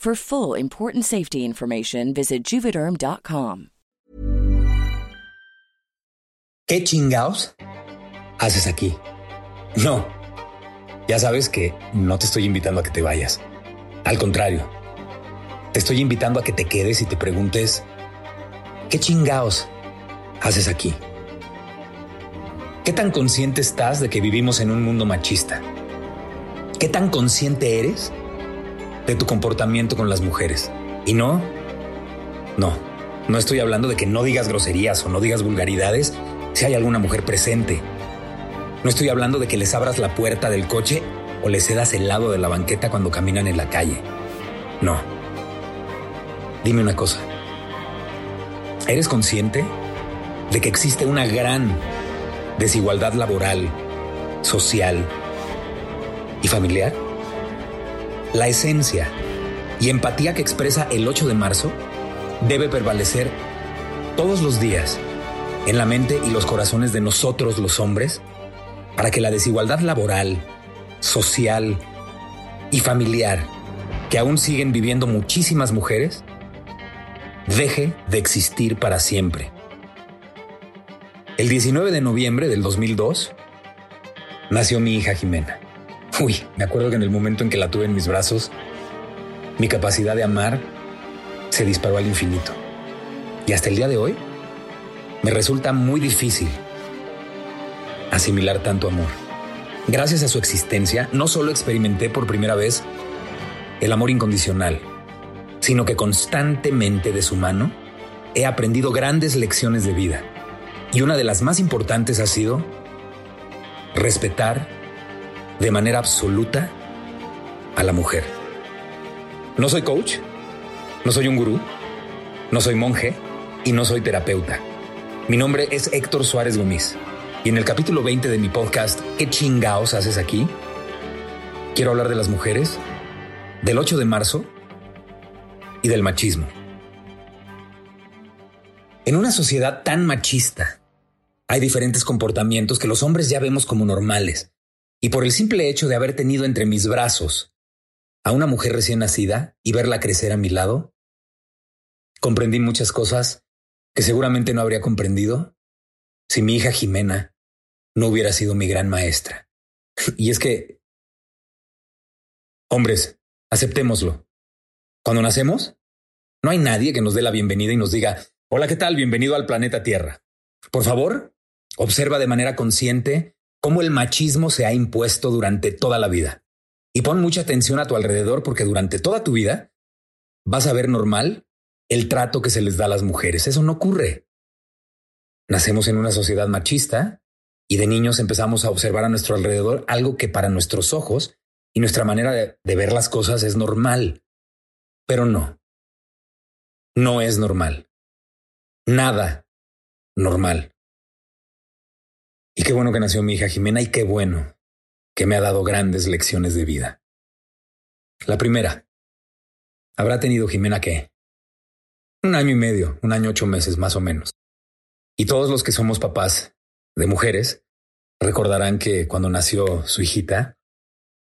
For full important safety information, visit juvederm.com. ¿Qué chingaos haces aquí? No, ya sabes que no te estoy invitando a que te vayas. Al contrario, te estoy invitando a que te quedes y te preguntes, ¿qué chingaos haces aquí? ¿Qué tan consciente estás de que vivimos en un mundo machista? ¿Qué tan consciente eres de tu comportamiento con las mujeres? Y no, no, no estoy hablando de que no digas groserías o no digas vulgaridades si hay alguna mujer presente. No estoy hablando de que les abras la puerta del coche o les cedas el lado de la banqueta cuando caminan en la calle. No. Dime una cosa. ¿Eres consciente de que existe una gran desigualdad laboral, social y familiar? La esencia y empatía que expresa el 8 de marzo debe prevalecer todos los días en la mente y los corazones de nosotros los hombres para que la desigualdad laboral, social y familiar que aún siguen viviendo muchísimas mujeres deje de existir para siempre. El 19 de noviembre del 2002 nació mi hija Jimena. Uy, me acuerdo que en el momento en que la tuve en mis brazos, mi capacidad de amar se disparó al infinito. Y hasta el día de hoy, me resulta muy difícil asimilar tanto amor. Gracias a su existencia, no solo experimenté por primera vez el amor incondicional, sino que constantemente de su mano he aprendido grandes lecciones de vida. Y una de las más importantes ha sido respetar de manera absoluta a la mujer. No soy coach, no soy un gurú, no soy monje y no soy terapeuta. Mi nombre es Héctor Suárez Gómez y en el capítulo 20 de mi podcast, ¿Qué chingaos haces aquí? Quiero hablar de las mujeres, del 8 de marzo y del machismo. En una sociedad tan machista, hay diferentes comportamientos que los hombres ya vemos como normales. Y por el simple hecho de haber tenido entre mis brazos a una mujer recién nacida y verla crecer a mi lado, comprendí muchas cosas que seguramente no habría comprendido si mi hija Jimena no hubiera sido mi gran maestra. Y es que, hombres, aceptémoslo. Cuando nacemos, no hay nadie que nos dé la bienvenida y nos diga, hola, ¿qué tal? Bienvenido al planeta Tierra. Por favor, observa de manera consciente cómo el machismo se ha impuesto durante toda la vida. Y pon mucha atención a tu alrededor porque durante toda tu vida vas a ver normal el trato que se les da a las mujeres. Eso no ocurre. Nacemos en una sociedad machista y de niños empezamos a observar a nuestro alrededor algo que para nuestros ojos y nuestra manera de, de ver las cosas es normal. Pero no. No es normal. Nada normal. Y qué bueno que nació mi hija Jimena y qué bueno que me ha dado grandes lecciones de vida. La primera, habrá tenido Jimena qué? Un año y medio, un año ocho meses más o menos. Y todos los que somos papás de mujeres recordarán que cuando nació su hijita,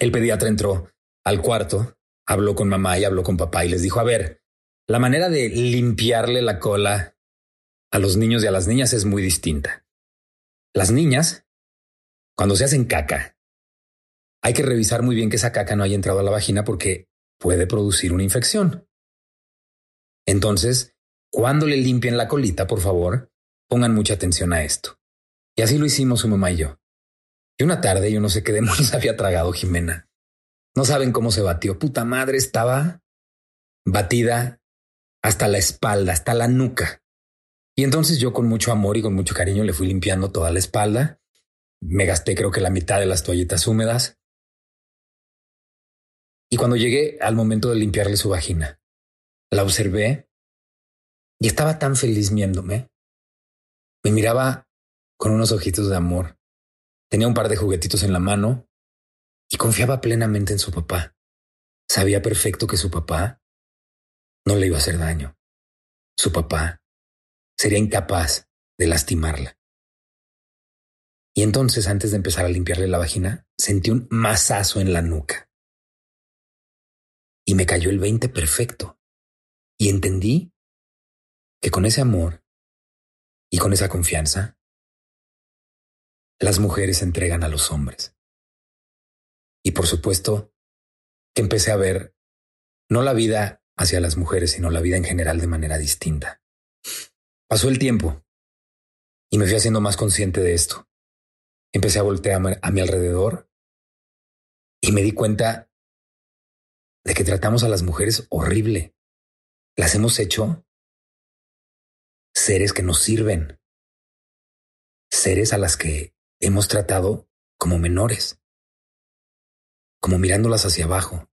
el pediatra entró al cuarto, habló con mamá y habló con papá y les dijo, a ver, la manera de limpiarle la cola a los niños y a las niñas es muy distinta. Las niñas, cuando se hacen caca, hay que revisar muy bien que esa caca no haya entrado a la vagina porque puede producir una infección. Entonces, cuando le limpien la colita, por favor, pongan mucha atención a esto. Y así lo hicimos su mamá y yo. Y una tarde, yo no sé qué demonios había tragado Jimena. No saben cómo se batió. Puta madre, estaba batida hasta la espalda, hasta la nuca. Y entonces yo con mucho amor y con mucho cariño le fui limpiando toda la espalda. Me gasté creo que la mitad de las toallitas húmedas. Y cuando llegué al momento de limpiarle su vagina, la observé y estaba tan feliz viéndome. Me miraba con unos ojitos de amor. Tenía un par de juguetitos en la mano y confiaba plenamente en su papá. Sabía perfecto que su papá no le iba a hacer daño. Su papá sería incapaz de lastimarla. Y entonces, antes de empezar a limpiarle la vagina, sentí un mazazo en la nuca. Y me cayó el 20 perfecto. Y entendí que con ese amor y con esa confianza, las mujeres se entregan a los hombres. Y por supuesto que empecé a ver no la vida hacia las mujeres, sino la vida en general de manera distinta. Pasó el tiempo y me fui haciendo más consciente de esto. Empecé a voltear a mi alrededor y me di cuenta de que tratamos a las mujeres horrible. Las hemos hecho seres que nos sirven, seres a las que hemos tratado como menores como mirándolas hacia abajo,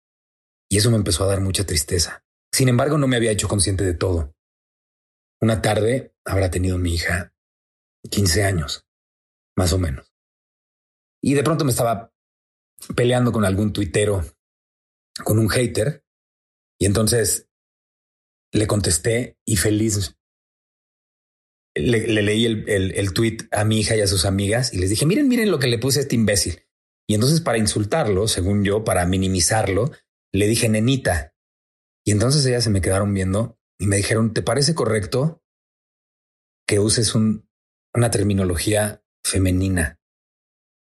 y eso me empezó a dar mucha tristeza. Sin embargo, no me había hecho consciente de todo. Una tarde habrá tenido mi hija 15 años, más o menos. Y de pronto me estaba peleando con algún tuitero, con un hater, y entonces le contesté y feliz le, leí el, el, el tweet a mi hija y a sus amigas y les dije, miren, miren lo que le puse a este imbécil. Y entonces para insultarlo, según yo, para minimizarlo, le dije nenita. Y entonces ellas se me quedaron viendo y me dijeron, ¿te parece correcto que uses una terminología femenina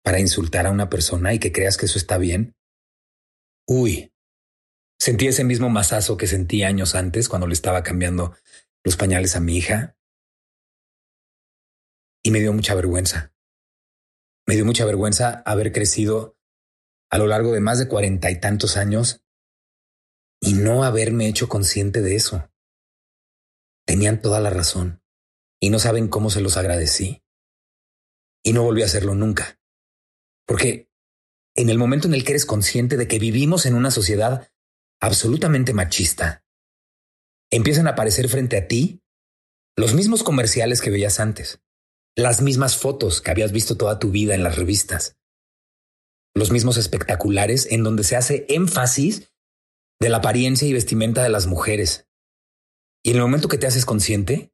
para insultar a una persona y que creas que eso está bien? Uy, sentí ese mismo mazazo que sentí años antes cuando le estaba cambiando los pañales a mi hija. Y me dio mucha vergüenza. Me dio mucha vergüenza haber crecido a lo largo de más de cuarenta y tantos años y no haberme hecho consciente de eso. Tenían toda la razón y no saben cómo se los agradecí. Y no volví a hacerlo nunca. Porque en el momento en el que eres consciente de que vivimos en una sociedad absolutamente machista, empiezan a aparecer frente a ti los mismos comerciales que veías antes las mismas fotos que habías visto toda tu vida en las revistas, los mismos espectaculares en donde se hace énfasis de la apariencia y vestimenta de las mujeres. Y en el momento que te haces consciente,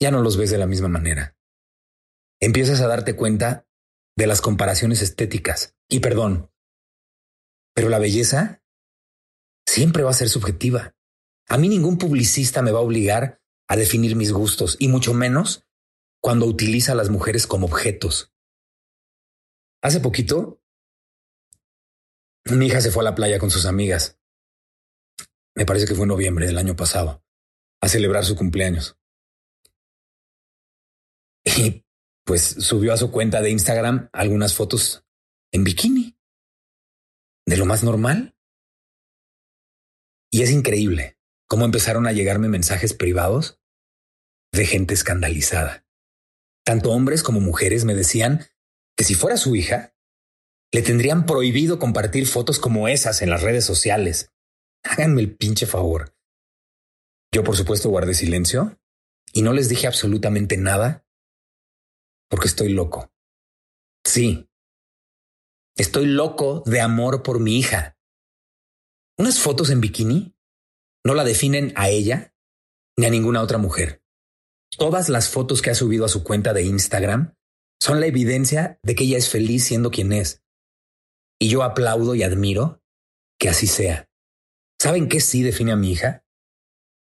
ya no los ves de la misma manera. Empiezas a darte cuenta de las comparaciones estéticas. Y perdón, pero la belleza siempre va a ser subjetiva. A mí ningún publicista me va a obligar a definir mis gustos, y mucho menos cuando utiliza a las mujeres como objetos. Hace poquito, mi hija se fue a la playa con sus amigas. Me parece que fue en noviembre del año pasado, a celebrar su cumpleaños. Y pues subió a su cuenta de Instagram algunas fotos en bikini, de lo más normal. Y es increíble cómo empezaron a llegarme mensajes privados de gente escandalizada. Tanto hombres como mujeres me decían que si fuera su hija, le tendrían prohibido compartir fotos como esas en las redes sociales. Háganme el pinche favor. Yo, por supuesto, guardé silencio y no les dije absolutamente nada porque estoy loco. Sí, estoy loco de amor por mi hija. Unas fotos en bikini no la definen a ella ni a ninguna otra mujer. Todas las fotos que ha subido a su cuenta de Instagram son la evidencia de que ella es feliz siendo quien es. Y yo aplaudo y admiro que así sea. ¿Saben qué sí define a mi hija?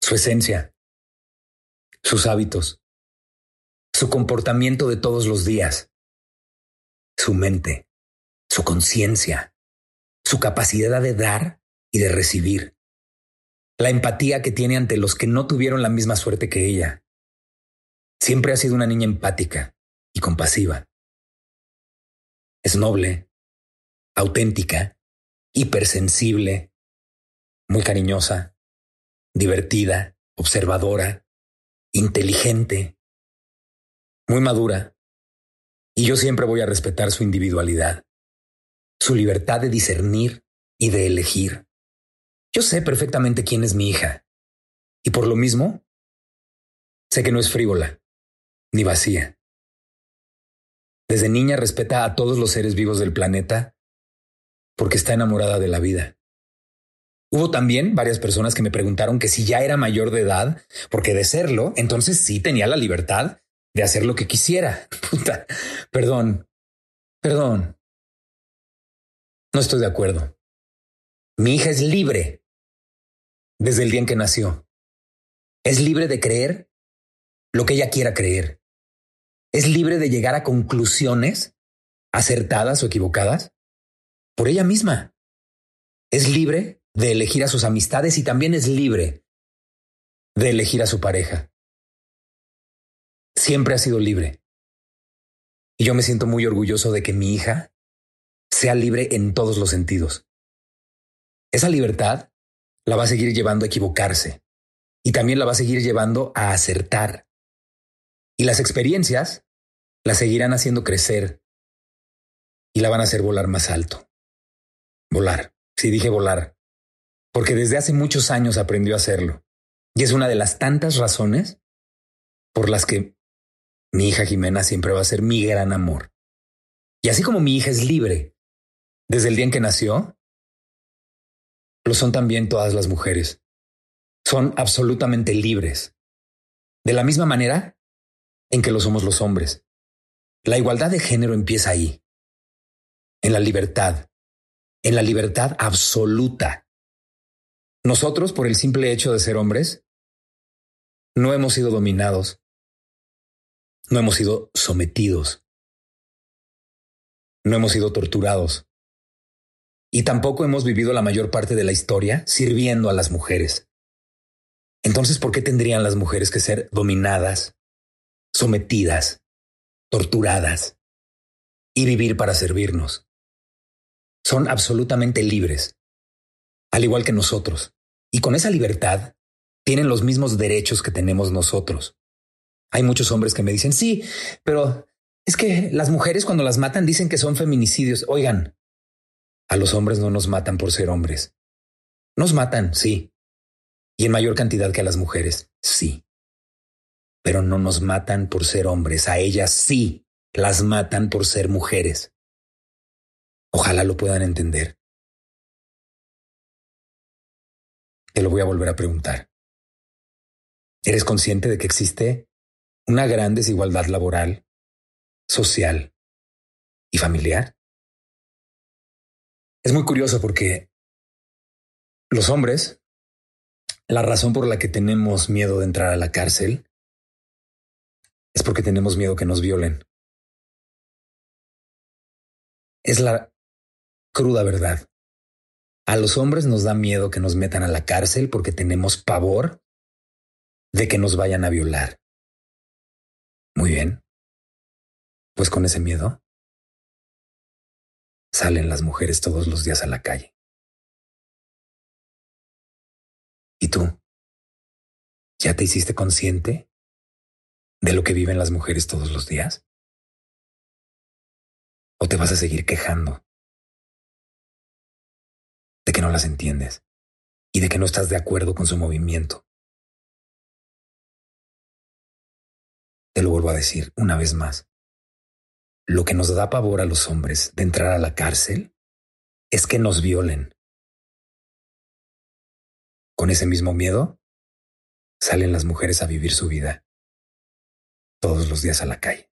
Su esencia, sus hábitos, su comportamiento de todos los días, su mente, su conciencia, su capacidad de dar y de recibir, la empatía que tiene ante los que no tuvieron la misma suerte que ella. Siempre ha sido una niña empática y compasiva. Es noble, auténtica, hipersensible, muy cariñosa, divertida, observadora, inteligente, muy madura. Y yo siempre voy a respetar su individualidad, su libertad de discernir y de elegir. Yo sé perfectamente quién es mi hija. Y por lo mismo, sé que no es frívola, ni vacía. Desde niña respeta a todos los seres vivos del planeta porque está enamorada de la vida. Hubo también varias personas que me preguntaron que si ya era mayor de edad, porque de serlo, entonces sí tenía la libertad de hacer lo que quisiera. Puta, perdón, perdón. No estoy de acuerdo. Mi hija es libre desde el día en que nació. Es libre de creer lo que ella quiera creer. Es libre de llegar a conclusiones acertadas o equivocadas por ella misma. Es libre de elegir a sus amistades y también es libre de elegir a su pareja. Siempre ha sido libre. Y yo me siento muy orgulloso de que mi hija sea libre en todos los sentidos. Esa libertad la va a seguir llevando a equivocarse y también la va a seguir llevando a acertar. Y las experiencias la seguirán haciendo crecer y la van a hacer volar más alto. Volar. Sí dije volar, porque desde hace muchos años aprendió a hacerlo. Y es una de las tantas razones por las que mi hija Jimena siempre va a ser mi gran amor. Y así como mi hija es libre desde el día en que nació, lo son también todas las mujeres. Son absolutamente libres. De la misma manera en que lo somos los hombres. La igualdad de género empieza ahí, en la libertad, en la libertad absoluta. Nosotros, por el simple hecho de ser hombres, no hemos sido dominados, no hemos sido sometidos, no hemos sido torturados y tampoco hemos vivido la mayor parte de la historia sirviendo a las mujeres. Entonces, ¿por qué tendrían las mujeres que ser dominadas, sometidas, torturadas y vivir para servirnos? Son absolutamente libres al igual que nosotros. Y con esa libertad tienen los mismos derechos que tenemos nosotros. Hay muchos hombres que me dicen, sí, pero es que las mujeres cuando las matan dicen que son feminicidios. Oigan, a los hombres no nos matan por ser hombres. Nos matan, sí. Y en mayor cantidad que a las mujeres, sí. Pero no nos matan por ser hombres. A ellas sí las matan por ser mujeres. Ojalá lo puedan entender. Te lo voy a volver a preguntar. ¿Eres consciente de que existe una gran desigualdad laboral, social y familiar? Es muy curioso porque los hombres, la razón por la que tenemos miedo de entrar a la cárcel es porque tenemos miedo que nos violen. Es la cruda verdad. A los hombres nos da miedo que nos metan a la cárcel porque tenemos pavor de que nos vayan a violar. Muy bien. Pues con ese miedo salen las mujeres todos los días a la calle. ¿Y tú? ¿Ya te hiciste consciente de lo que viven las mujeres todos los días? ¿O te vas a seguir quejando no las entiendes y de que no estás de acuerdo con su movimiento. Te lo vuelvo a decir una vez más. Lo que nos da pavor a los hombres de entrar a la cárcel es que nos violen. Con ese mismo miedo, salen las mujeres a vivir su vida todos los días a la calle.